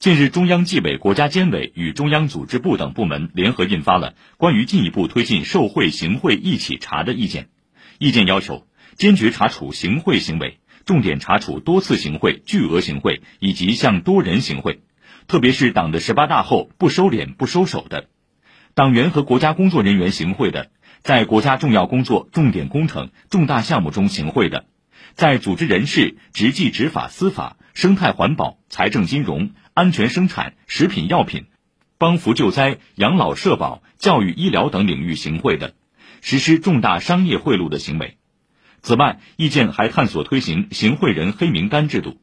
近日，中央纪委国家监委与中央组织部等部门联合印发了关于进一步推进受贿行贿一起查的意见。意见要求，坚决查处行贿行为，重点查处多次行贿、巨额行贿以及向多人行贿，特别是党的十八大后不收敛、不收手的党员和国家工作人员行贿的，在国家重要工作、重点工程、重大项目中行贿的，在组织人事、执纪执法、司法、生态环保、财政金融。安全生产、食品药品、帮扶救灾、养老社保、教育医疗等领域行贿的，实施重大商业贿赂的行为。此外，意见还探索推行行贿人黑名单制度。